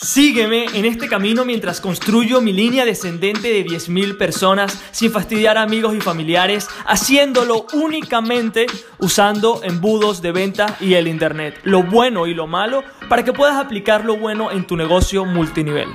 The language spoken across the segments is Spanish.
Sígueme en este camino mientras construyo mi línea descendente de 10.000 personas sin fastidiar a amigos y familiares, haciéndolo únicamente usando embudos de venta y el Internet, lo bueno y lo malo, para que puedas aplicar lo bueno en tu negocio multinivel.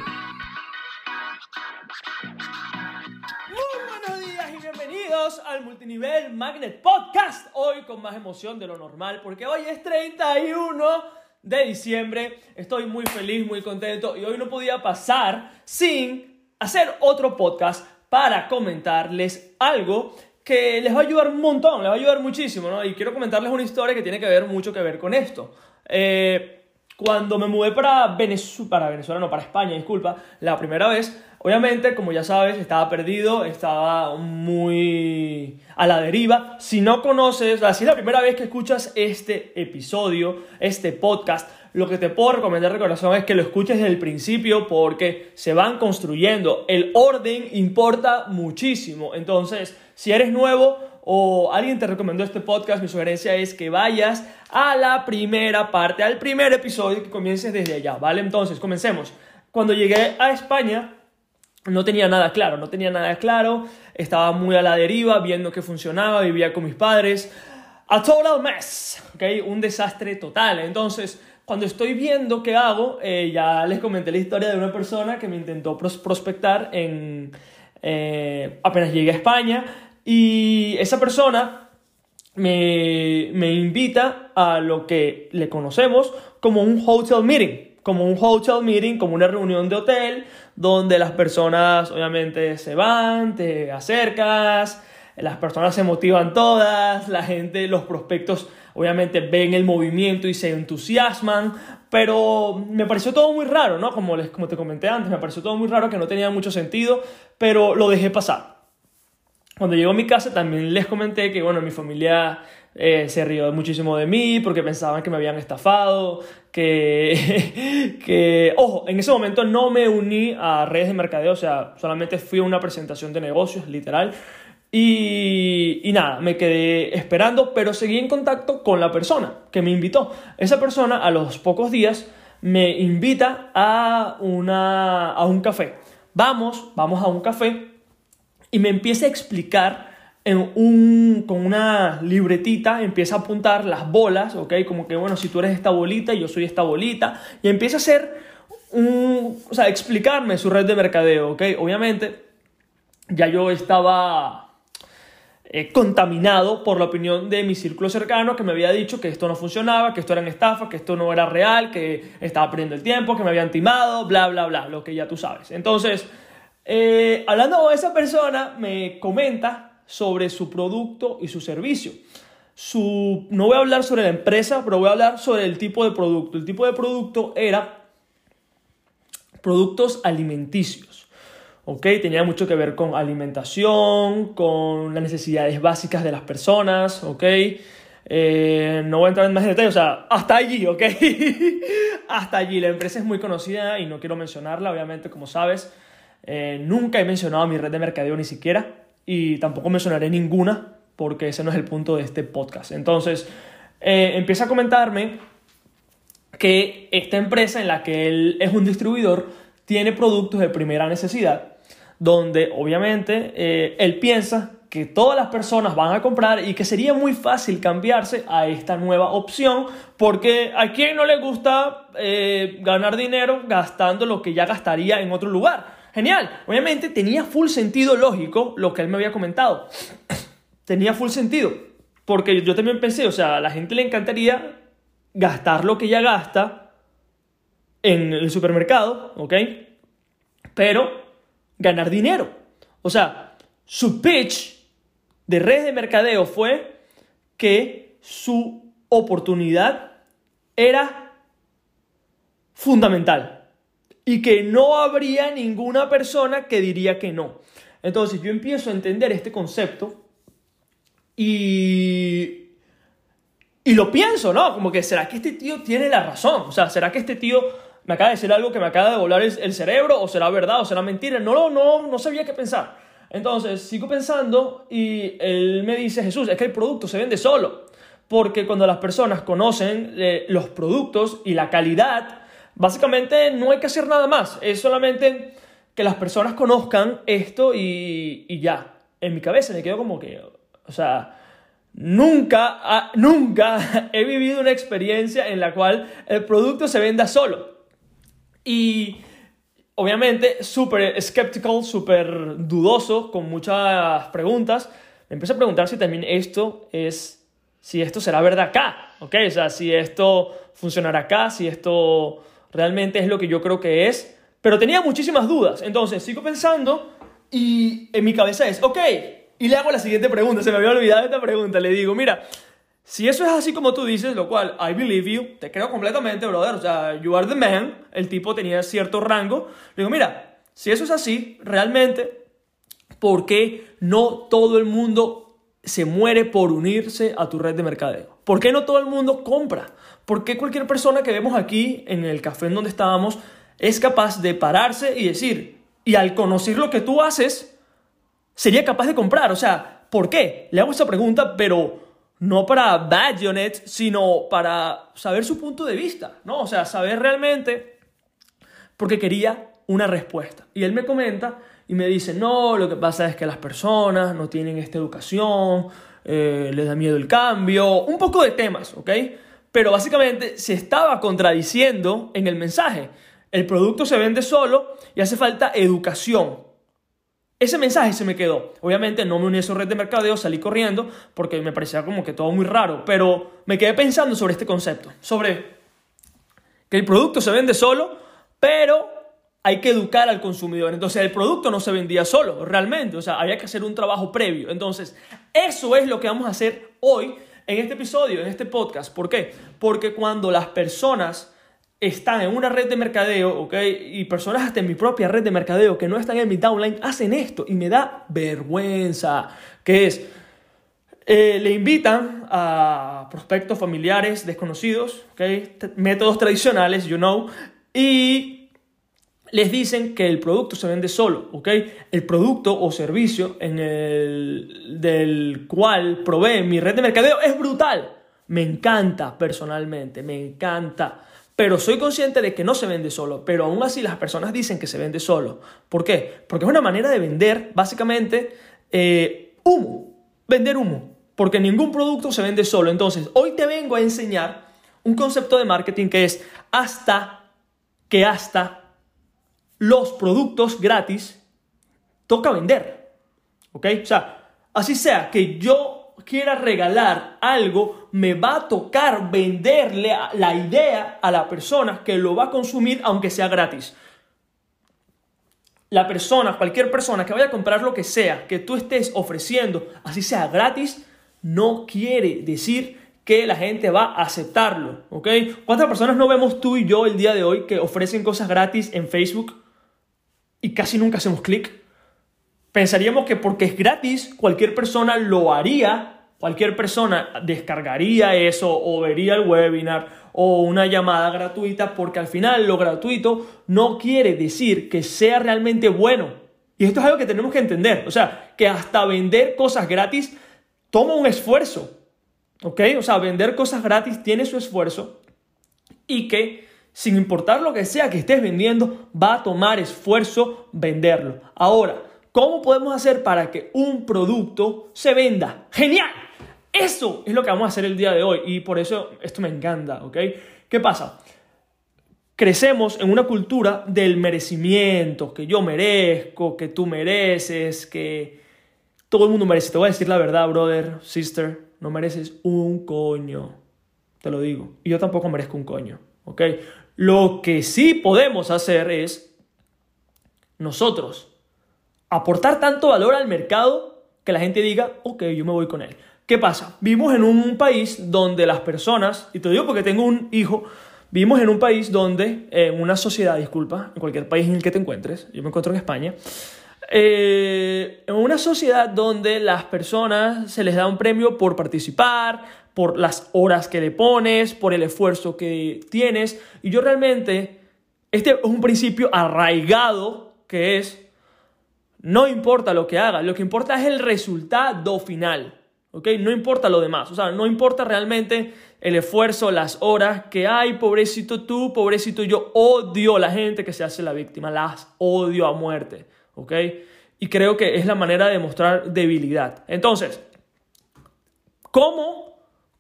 Muy buenos días y bienvenidos al Multinivel Magnet Podcast, hoy con más emoción de lo normal, porque hoy es 31 de diciembre. Estoy muy feliz, muy contento y hoy no podía pasar sin hacer otro podcast para comentarles algo que les va a ayudar un montón, les va a ayudar muchísimo, ¿no? Y quiero comentarles una historia que tiene que ver mucho que ver con esto. Eh, cuando me mudé para Venezuela, para Venezuela, no, para España, disculpa, la primera vez, obviamente, como ya sabes, estaba perdido, estaba muy a la deriva. Si no conoces, si es la primera vez que escuchas este episodio, este podcast, lo que te puedo recomendar de corazón es que lo escuches desde el principio porque se van construyendo. El orden importa muchísimo. Entonces, si eres nuevo o alguien te recomendó este podcast, mi sugerencia es que vayas a la primera parte, al primer episodio, que comiences desde allá, ¿vale? Entonces, comencemos. Cuando llegué a España, no tenía nada claro, no tenía nada claro, estaba muy a la deriva, viendo que funcionaba, vivía con mis padres. A total mess, ¿ok? Un desastre total. Entonces, cuando estoy viendo qué hago, eh, ya les comenté la historia de una persona que me intentó prospectar en, eh, apenas llegué a España y esa persona me, me invita a lo que le conocemos como un hotel meeting como un hotel meeting, como una reunión de hotel, donde las personas obviamente se van, te acercas, las personas se motivan todas, la gente, los prospectos obviamente ven el movimiento y se entusiasman, pero me pareció todo muy raro, ¿no? Como, les, como te comenté antes, me pareció todo muy raro que no tenía mucho sentido, pero lo dejé pasar. Cuando llegó a mi casa también les comenté que, bueno, mi familia eh, se rió muchísimo de mí porque pensaban que me habían estafado, que, que, ojo, en ese momento no me uní a redes de mercadeo, o sea, solamente fui a una presentación de negocios, literal, y, nada, me quedé esperando, pero seguí en contacto con la persona que me invitó. Esa persona a los pocos días me invita a, una, a un café. Vamos, vamos a un café y me empieza a explicar en un, con una libretita, empieza a apuntar las bolas, ¿ok? Como que, bueno, si tú eres esta bolita yo soy esta bolita, y empieza a hacer un, o sea, explicarme su red de mercadeo, ¿ok? Obviamente, ya yo estaba eh, contaminado por la opinión de mi círculo cercano que me había dicho que esto no funcionaba, que esto eran estafas, que esto no era real, que estaba perdiendo el tiempo, que me habían timado, bla, bla, bla, lo que ya tú sabes. Entonces, eh, hablando con esa persona, me comenta sobre su producto y su servicio. Su, no voy a hablar sobre la empresa, pero voy a hablar sobre el tipo de producto. El tipo de producto era productos alimenticios. ¿ok? Tenía mucho que ver con alimentación, con las necesidades básicas de las personas, ¿ok? Eh, no voy a entrar en más detalles, o sea, hasta allí, ¿ok? hasta allí. La empresa es muy conocida y no quiero mencionarla, obviamente, como sabes. Eh, nunca he mencionado mi red de mercadeo ni siquiera y tampoco mencionaré ninguna porque ese no es el punto de este podcast. Entonces, eh, empieza a comentarme que esta empresa en la que él es un distribuidor tiene productos de primera necesidad donde obviamente eh, él piensa que todas las personas van a comprar y que sería muy fácil cambiarse a esta nueva opción porque a quien no le gusta eh, ganar dinero gastando lo que ya gastaría en otro lugar. Genial, obviamente tenía full sentido lógico lo que él me había comentado. tenía full sentido porque yo también pensé, o sea, a la gente le encantaría gastar lo que ya gasta en el supermercado, ¿ok? Pero ganar dinero. O sea, su pitch de redes de mercadeo fue que su oportunidad era fundamental y que no habría ninguna persona que diría que no. Entonces yo empiezo a entender este concepto y, y lo pienso, ¿no? Como que será que este tío tiene la razón, o sea, será que este tío me acaba de decir algo que me acaba de volar el, cerebro, o será verdad, o será mentira. No, no, no, no sabía qué pensar. Entonces, sigo pensando y él me dice, Jesús, es que el producto se vende solo. Porque cuando las personas conocen eh, los productos y la calidad, básicamente no hay que hacer nada más, es solamente que las personas conozcan esto y, y ya. En mi cabeza me quedo como que, o sea, nunca, nunca he vivido una experiencia en la cual el producto se venda solo. Y obviamente súper skeptical, súper dudoso, con muchas preguntas. Me empecé a preguntar si también esto es, si esto será verdad acá, ¿ok? O sea, si esto funcionará acá, si esto realmente es lo que yo creo que es. Pero tenía muchísimas dudas. Entonces, sigo pensando y en mi cabeza es, ok, y le hago la siguiente pregunta, se me había olvidado esta pregunta, le digo, mira, si eso es así como tú dices, lo cual, I believe you, te creo completamente, brother, o sea, you are the man, el tipo tenía cierto rango, le digo, mira, si eso es así, realmente, ¿por qué no todo el mundo se muere por unirse a tu red de mercadeo? ¿Por qué no todo el mundo compra? ¿Por qué cualquier persona que vemos aquí en el café en donde estábamos es capaz de pararse y decir, y al conocer lo que tú haces, sería capaz de comprar? O sea, ¿por qué? Le hago esa pregunta, pero no para badge on it, sino para saber su punto de vista, ¿no? O sea, saber realmente, porque quería una respuesta. Y él me comenta y me dice, no, lo que pasa es que las personas no tienen esta educación, eh, les da miedo el cambio, un poco de temas, ¿ok? Pero básicamente se estaba contradiciendo en el mensaje. El producto se vende solo y hace falta educación. Ese mensaje se me quedó. Obviamente no me uní a esa red de mercadeo, salí corriendo porque me parecía como que todo muy raro, pero me quedé pensando sobre este concepto, sobre que el producto se vende solo, pero hay que educar al consumidor. Entonces el producto no se vendía solo, realmente, o sea, había que hacer un trabajo previo. Entonces, eso es lo que vamos a hacer hoy en este episodio, en este podcast. ¿Por qué? Porque cuando las personas están en una red de mercadeo, ¿ok? Y personas hasta en mi propia red de mercadeo que no están en mi downline hacen esto y me da vergüenza. Que es, eh, le invitan a prospectos familiares desconocidos, ¿ok? Métodos tradicionales, you know, y les dicen que el producto se vende solo, ¿ok? El producto o servicio en el, del cual provee mi red de mercadeo es brutal. Me encanta personalmente, me encanta. Pero soy consciente de que no se vende solo, pero aún así las personas dicen que se vende solo. ¿Por qué? Porque es una manera de vender básicamente eh, humo, vender humo, porque ningún producto se vende solo. Entonces, hoy te vengo a enseñar un concepto de marketing que es hasta que hasta los productos gratis toca vender. ¿Ok? O sea, así sea que yo quiera regalar algo, me va a tocar venderle la idea a la persona que lo va a consumir aunque sea gratis. La persona, cualquier persona que vaya a comprar lo que sea que tú estés ofreciendo, así sea gratis, no quiere decir que la gente va a aceptarlo, ¿ok? ¿Cuántas personas no vemos tú y yo el día de hoy que ofrecen cosas gratis en Facebook y casi nunca hacemos clic? Pensaríamos que porque es gratis, cualquier persona lo haría, cualquier persona descargaría eso o vería el webinar o una llamada gratuita, porque al final lo gratuito no quiere decir que sea realmente bueno. Y esto es algo que tenemos que entender. O sea, que hasta vender cosas gratis toma un esfuerzo. ¿Ok? O sea, vender cosas gratis tiene su esfuerzo y que sin importar lo que sea que estés vendiendo, va a tomar esfuerzo venderlo. Ahora, ¿Cómo podemos hacer para que un producto se venda? ¡Genial! Eso es lo que vamos a hacer el día de hoy y por eso esto me encanta, ¿ok? ¿Qué pasa? Crecemos en una cultura del merecimiento, que yo merezco, que tú mereces, que todo el mundo merece. Te voy a decir la verdad, brother, sister, no mereces un coño. Te lo digo. Y yo tampoco merezco un coño, ¿ok? Lo que sí podemos hacer es nosotros aportar tanto valor al mercado que la gente diga, ok, yo me voy con él. ¿Qué pasa? Vivimos en un país donde las personas, y te digo porque tengo un hijo, vivimos en un país donde, en una sociedad, disculpa, en cualquier país en el que te encuentres, yo me encuentro en España, eh, en una sociedad donde las personas se les da un premio por participar, por las horas que le pones, por el esfuerzo que tienes, y yo realmente, este es un principio arraigado que es no importa lo que haga, lo que importa es el resultado final. ¿ok? No importa lo demás, o sea, no importa realmente el esfuerzo, las horas que hay, pobrecito tú, pobrecito yo, odio a la gente que se hace la víctima, las odio a muerte, ¿ok? Y creo que es la manera de mostrar debilidad. Entonces, ¿cómo,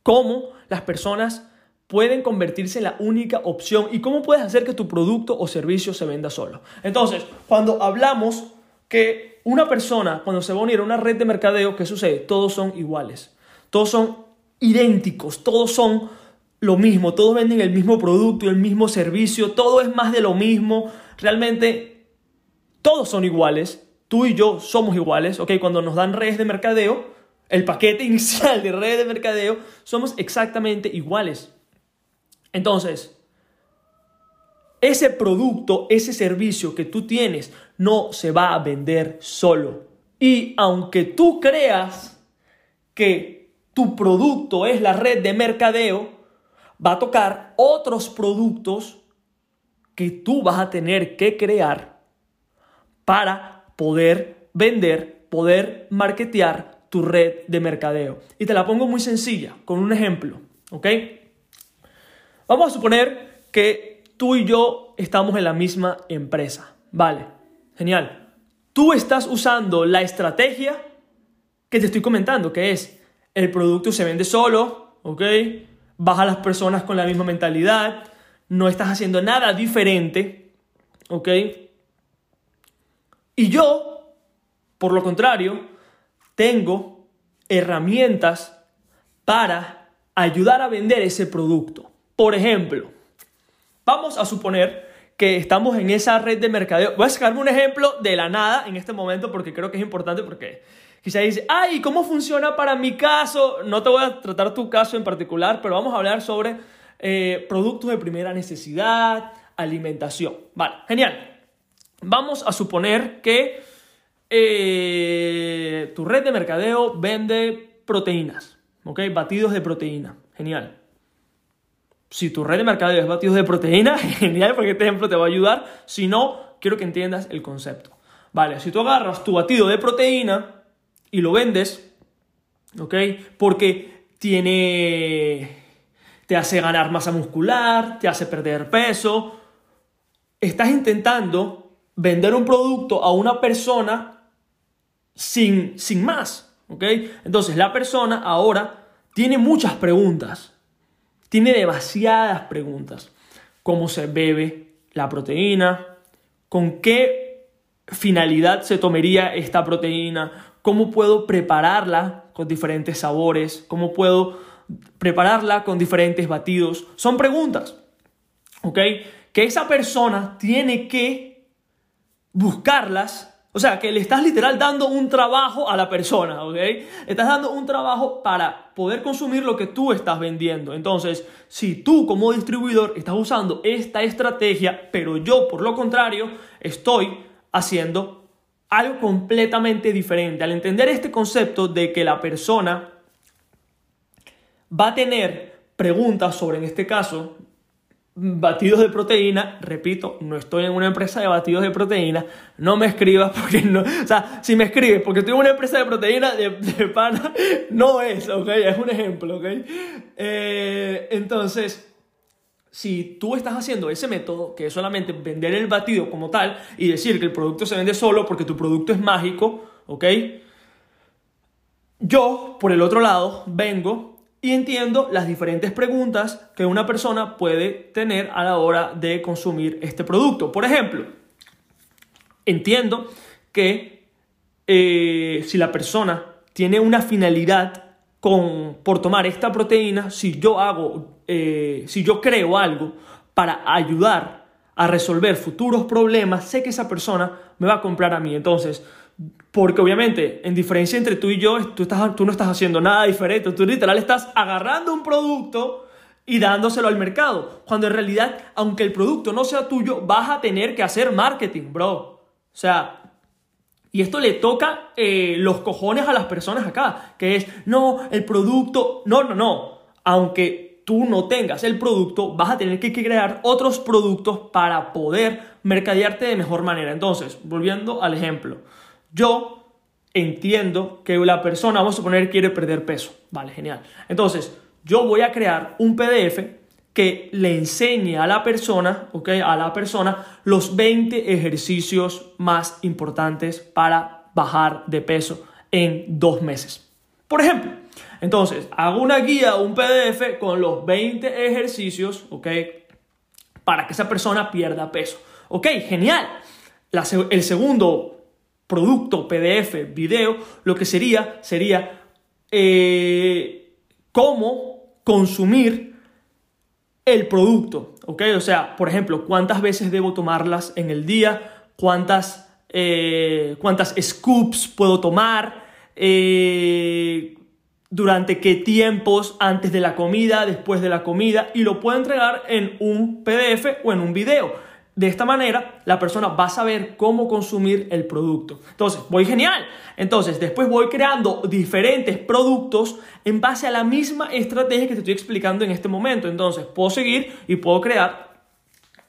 cómo las personas pueden convertirse en la única opción y cómo puedes hacer que tu producto o servicio se venda solo? Entonces, cuando hablamos que una persona, cuando se va a unir a una red de mercadeo, ¿qué sucede? Todos son iguales. Todos son idénticos. Todos son lo mismo. Todos venden el mismo producto el mismo servicio. Todo es más de lo mismo. Realmente, todos son iguales. Tú y yo somos iguales. ¿ok? Cuando nos dan redes de mercadeo, el paquete inicial de redes de mercadeo, somos exactamente iguales. Entonces, ese producto, ese servicio que tú tienes no se va a vender solo. Y aunque tú creas que tu producto es la red de mercadeo, va a tocar otros productos que tú vas a tener que crear para poder vender, poder marketear tu red de mercadeo. Y te la pongo muy sencilla, con un ejemplo, ¿ok? Vamos a suponer que tú y yo estamos en la misma empresa. Vale, genial. Tú estás usando la estrategia que te estoy comentando, que es el producto se vende solo, ¿ok? Baja las personas con la misma mentalidad, no estás haciendo nada diferente, ¿ok? Y yo, por lo contrario, tengo herramientas para ayudar a vender ese producto. Por ejemplo, Vamos a suponer que estamos en esa red de mercadeo. Voy a sacarme un ejemplo de la nada en este momento porque creo que es importante porque quizá dice, ay, ¿cómo funciona para mi caso? No te voy a tratar tu caso en particular, pero vamos a hablar sobre eh, productos de primera necesidad, alimentación. Vale, genial. Vamos a suponer que eh, tu red de mercadeo vende proteínas, ¿ok? Batidos de proteína. Genial. Si tu red de mercadeo es batidos de proteína, genial, porque este ejemplo te va a ayudar. Si no, quiero que entiendas el concepto. Vale, si tú agarras tu batido de proteína y lo vendes, ¿ok? Porque tiene. te hace ganar masa muscular, te hace perder peso. Estás intentando vender un producto a una persona sin, sin más, ¿ok? Entonces la persona ahora tiene muchas preguntas tiene demasiadas preguntas. ¿Cómo se bebe la proteína? ¿Con qué finalidad se tomaría esta proteína? ¿Cómo puedo prepararla con diferentes sabores? ¿Cómo puedo prepararla con diferentes batidos? Son preguntas, ¿ok? Que esa persona tiene que buscarlas o sea, que le estás literal dando un trabajo a la persona, ¿ok? Estás dando un trabajo para poder consumir lo que tú estás vendiendo. Entonces, si tú como distribuidor estás usando esta estrategia, pero yo por lo contrario estoy haciendo algo completamente diferente. Al entender este concepto de que la persona va a tener preguntas sobre, en este caso, batidos de proteína, repito, no estoy en una empresa de batidos de proteína, no me escribas porque no, o sea, si me escribes porque estoy en una empresa de proteína de, pana, no es, ok, es un ejemplo, ok. Eh, entonces, si tú estás haciendo ese método, que es solamente vender el batido como tal y decir que el producto se vende solo porque tu producto es mágico, ok. Yo, por el otro lado, vengo y entiendo las diferentes preguntas que una persona puede tener a la hora de consumir este producto. Por ejemplo, entiendo que eh, si la persona tiene una finalidad con, por tomar esta proteína, si yo hago, eh, si yo creo algo para ayudar a resolver futuros problemas, sé que esa persona me va a comprar a mí. Entonces, porque obviamente, en diferencia entre tú y yo, tú, estás, tú no estás haciendo nada diferente. Tú literal estás agarrando un producto y dándoselo al mercado. Cuando en realidad, aunque el producto no sea tuyo, vas a tener que hacer marketing, bro. O sea, y esto le toca eh, los cojones a las personas acá, que es, no, el producto, no, no, no. Aunque tú no tengas el producto, vas a tener que crear otros productos para poder mercadearte de mejor manera. Entonces, volviendo al ejemplo. Yo entiendo que la persona, vamos a suponer, quiere perder peso. Vale, genial. Entonces, yo voy a crear un PDF que le enseñe a la persona, ¿ok? A la persona los 20 ejercicios más importantes para bajar de peso en dos meses. Por ejemplo, entonces, hago una guía, un PDF con los 20 ejercicios, ¿ok? Para que esa persona pierda peso. Ok, genial. el segundo producto, PDF, video, lo que sería, sería eh, cómo consumir el producto, ¿ok? O sea, por ejemplo, cuántas veces debo tomarlas en el día, cuántas, eh, cuántas scoops puedo tomar, eh, durante qué tiempos, antes de la comida, después de la comida, y lo puedo entregar en un PDF o en un video. De esta manera, la persona va a saber cómo consumir el producto. Entonces, voy genial. Entonces, después voy creando diferentes productos en base a la misma estrategia que te estoy explicando en este momento. Entonces, puedo seguir y puedo crear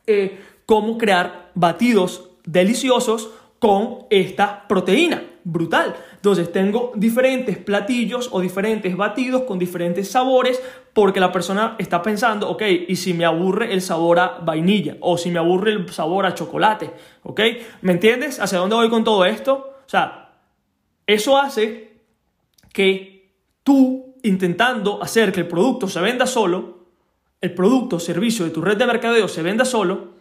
eh, cómo crear batidos deliciosos con esta proteína. Brutal. Entonces tengo diferentes platillos o diferentes batidos con diferentes sabores porque la persona está pensando, ok, y si me aburre el sabor a vainilla o si me aburre el sabor a chocolate, ok, ¿me entiendes? ¿Hacia dónde voy con todo esto? O sea, eso hace que tú intentando hacer que el producto se venda solo, el producto o servicio de tu red de mercadeo se venda solo,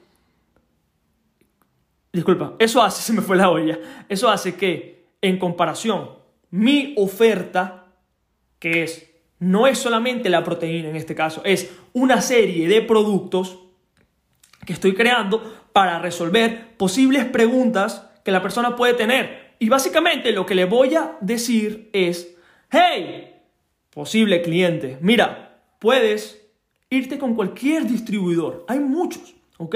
disculpa, eso hace, se me fue la olla, eso hace que en comparación, mi oferta, que es, no es solamente la proteína en este caso, es una serie de productos que estoy creando para resolver posibles preguntas que la persona puede tener. Y básicamente lo que le voy a decir es, hey, posible cliente, mira, puedes irte con cualquier distribuidor, hay muchos, ¿ok?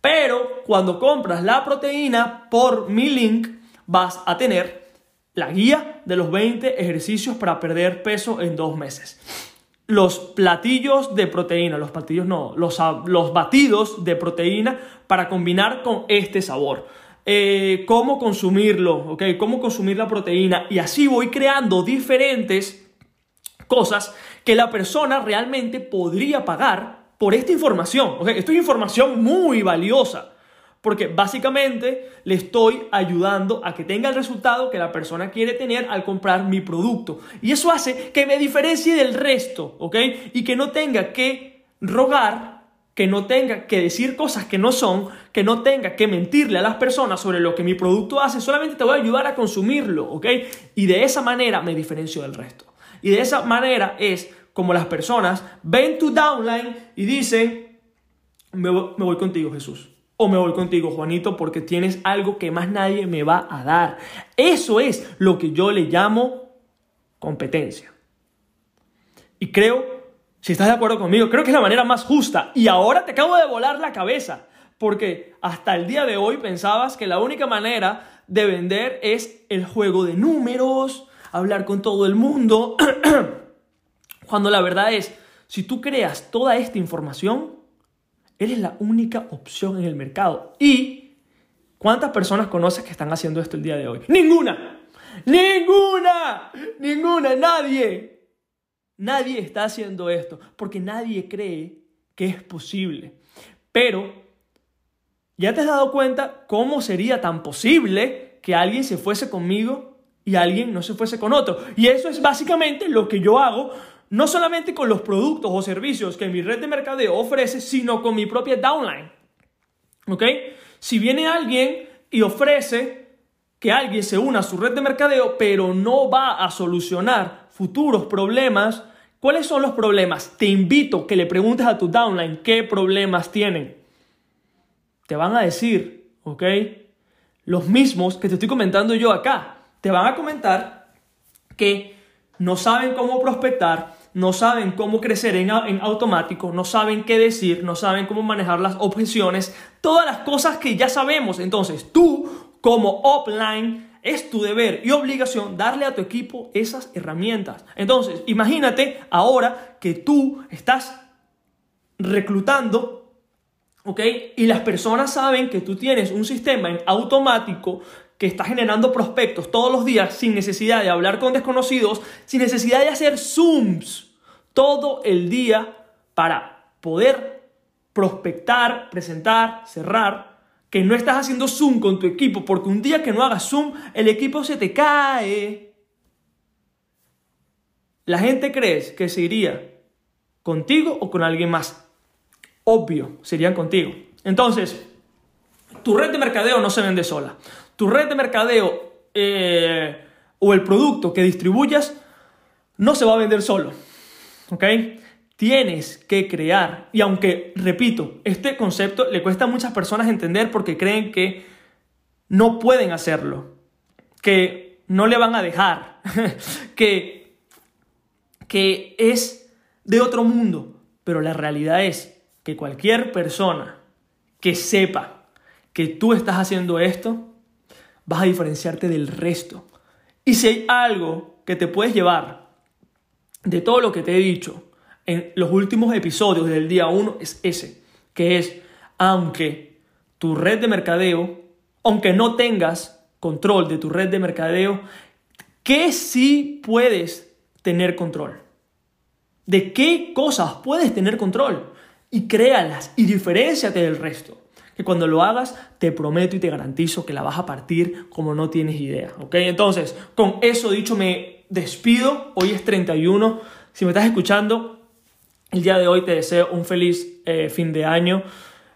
Pero cuando compras la proteína por mi link, vas a tener la guía de los 20 ejercicios para perder peso en dos meses. Los platillos de proteína, los platillos no, los, los batidos de proteína para combinar con este sabor. Eh, cómo consumirlo, ¿ok? Cómo consumir la proteína. Y así voy creando diferentes cosas que la persona realmente podría pagar por esta información. ¿ok? Esto es información muy valiosa. Porque básicamente le estoy ayudando a que tenga el resultado que la persona quiere tener al comprar mi producto. Y eso hace que me diferencie del resto, ¿ok? Y que no tenga que rogar, que no tenga que decir cosas que no son, que no tenga que mentirle a las personas sobre lo que mi producto hace. Solamente te voy a ayudar a consumirlo, ¿ok? Y de esa manera me diferencio del resto. Y de esa manera es como las personas ven tu downline y dicen, me voy contigo Jesús o me voy contigo, Juanito, porque tienes algo que más nadie me va a dar. Eso es lo que yo le llamo competencia. Y creo, si estás de acuerdo conmigo, creo que es la manera más justa. Y ahora te acabo de volar la cabeza, porque hasta el día de hoy pensabas que la única manera de vender es el juego de números, hablar con todo el mundo, cuando la verdad es, si tú creas toda esta información, Eres la única opción en el mercado. ¿Y cuántas personas conoces que están haciendo esto el día de hoy? Ninguna. Ninguna. Ninguna. Nadie. Nadie está haciendo esto porque nadie cree que es posible. Pero, ¿ya te has dado cuenta cómo sería tan posible que alguien se fuese conmigo y alguien no se fuese con otro? Y eso es básicamente lo que yo hago no solamente con los productos o servicios que mi red de mercadeo ofrece, sino con mi propia downline. ¿Ok? Si viene alguien y ofrece que alguien se una a su red de mercadeo, pero no va a solucionar futuros problemas, ¿cuáles son los problemas? Te invito que le preguntes a tu downline qué problemas tienen. Te van a decir, ¿ok? Los mismos que te estoy comentando yo acá. Te van a comentar que no saben cómo prospectar, no saben cómo crecer en, automático, no saben qué decir, no saben cómo manejar las objeciones, todas las cosas que ya sabemos. Entonces, tú como offline es tu deber y obligación darle a tu equipo esas herramientas. Entonces, imagínate ahora que tú estás reclutando, ¿ok? Y las personas saben que tú tienes un sistema en automático que estás generando prospectos todos los días sin necesidad de hablar con desconocidos, sin necesidad de hacer Zooms todo el día para poder prospectar, presentar, cerrar, que no estás haciendo Zoom con tu equipo, porque un día que no hagas Zoom, el equipo se te cae. La gente cree que se iría contigo o con alguien más. Obvio, serían contigo. Entonces, tu red de mercadeo no se vende sola. Tu red de mercadeo eh, o el producto que distribuyas no se va a vender solo. ¿Ok? Tienes que crear. Y aunque, repito, este concepto le cuesta a muchas personas entender porque creen que no pueden hacerlo, que no le van a dejar, que, que es de otro mundo. Pero la realidad es que cualquier persona que sepa que tú estás haciendo esto, vas a diferenciarte del resto. Y si hay algo que te puedes llevar de todo lo que te he dicho en los últimos episodios del día 1, es ese, que es, aunque tu red de mercadeo, aunque no tengas control de tu red de mercadeo, ¿qué sí puedes tener control? ¿De qué cosas puedes tener control? Y créalas y diferenciate del resto que cuando lo hagas te prometo y te garantizo que la vas a partir como no tienes idea, ¿ok? Entonces, con eso dicho me despido, hoy es 31, si me estás escuchando, el día de hoy te deseo un feliz eh, fin de año,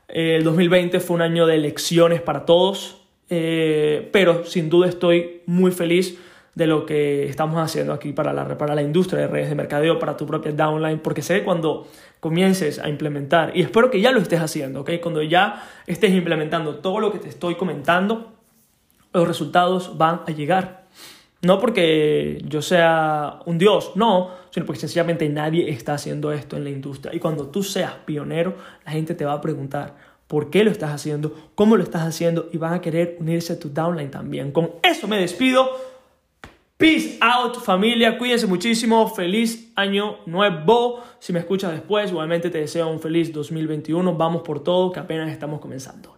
el 2020 fue un año de elecciones para todos, eh, pero sin duda estoy muy feliz de lo que estamos haciendo aquí para la, para la industria de redes de mercadeo, para tu propia downline, porque sé que cuando comiences a implementar, y espero que ya lo estés haciendo, ¿ok? Cuando ya estés implementando todo lo que te estoy comentando, los resultados van a llegar. No porque yo sea un dios, no, sino porque sencillamente nadie está haciendo esto en la industria. Y cuando tú seas pionero, la gente te va a preguntar por qué lo estás haciendo, cómo lo estás haciendo y van a querer unirse a tu downline también. Con eso me despido. Peace out familia, cuídense muchísimo, feliz año nuevo. Si me escuchas después, igualmente te deseo un feliz 2021. Vamos por todo, que apenas estamos comenzando.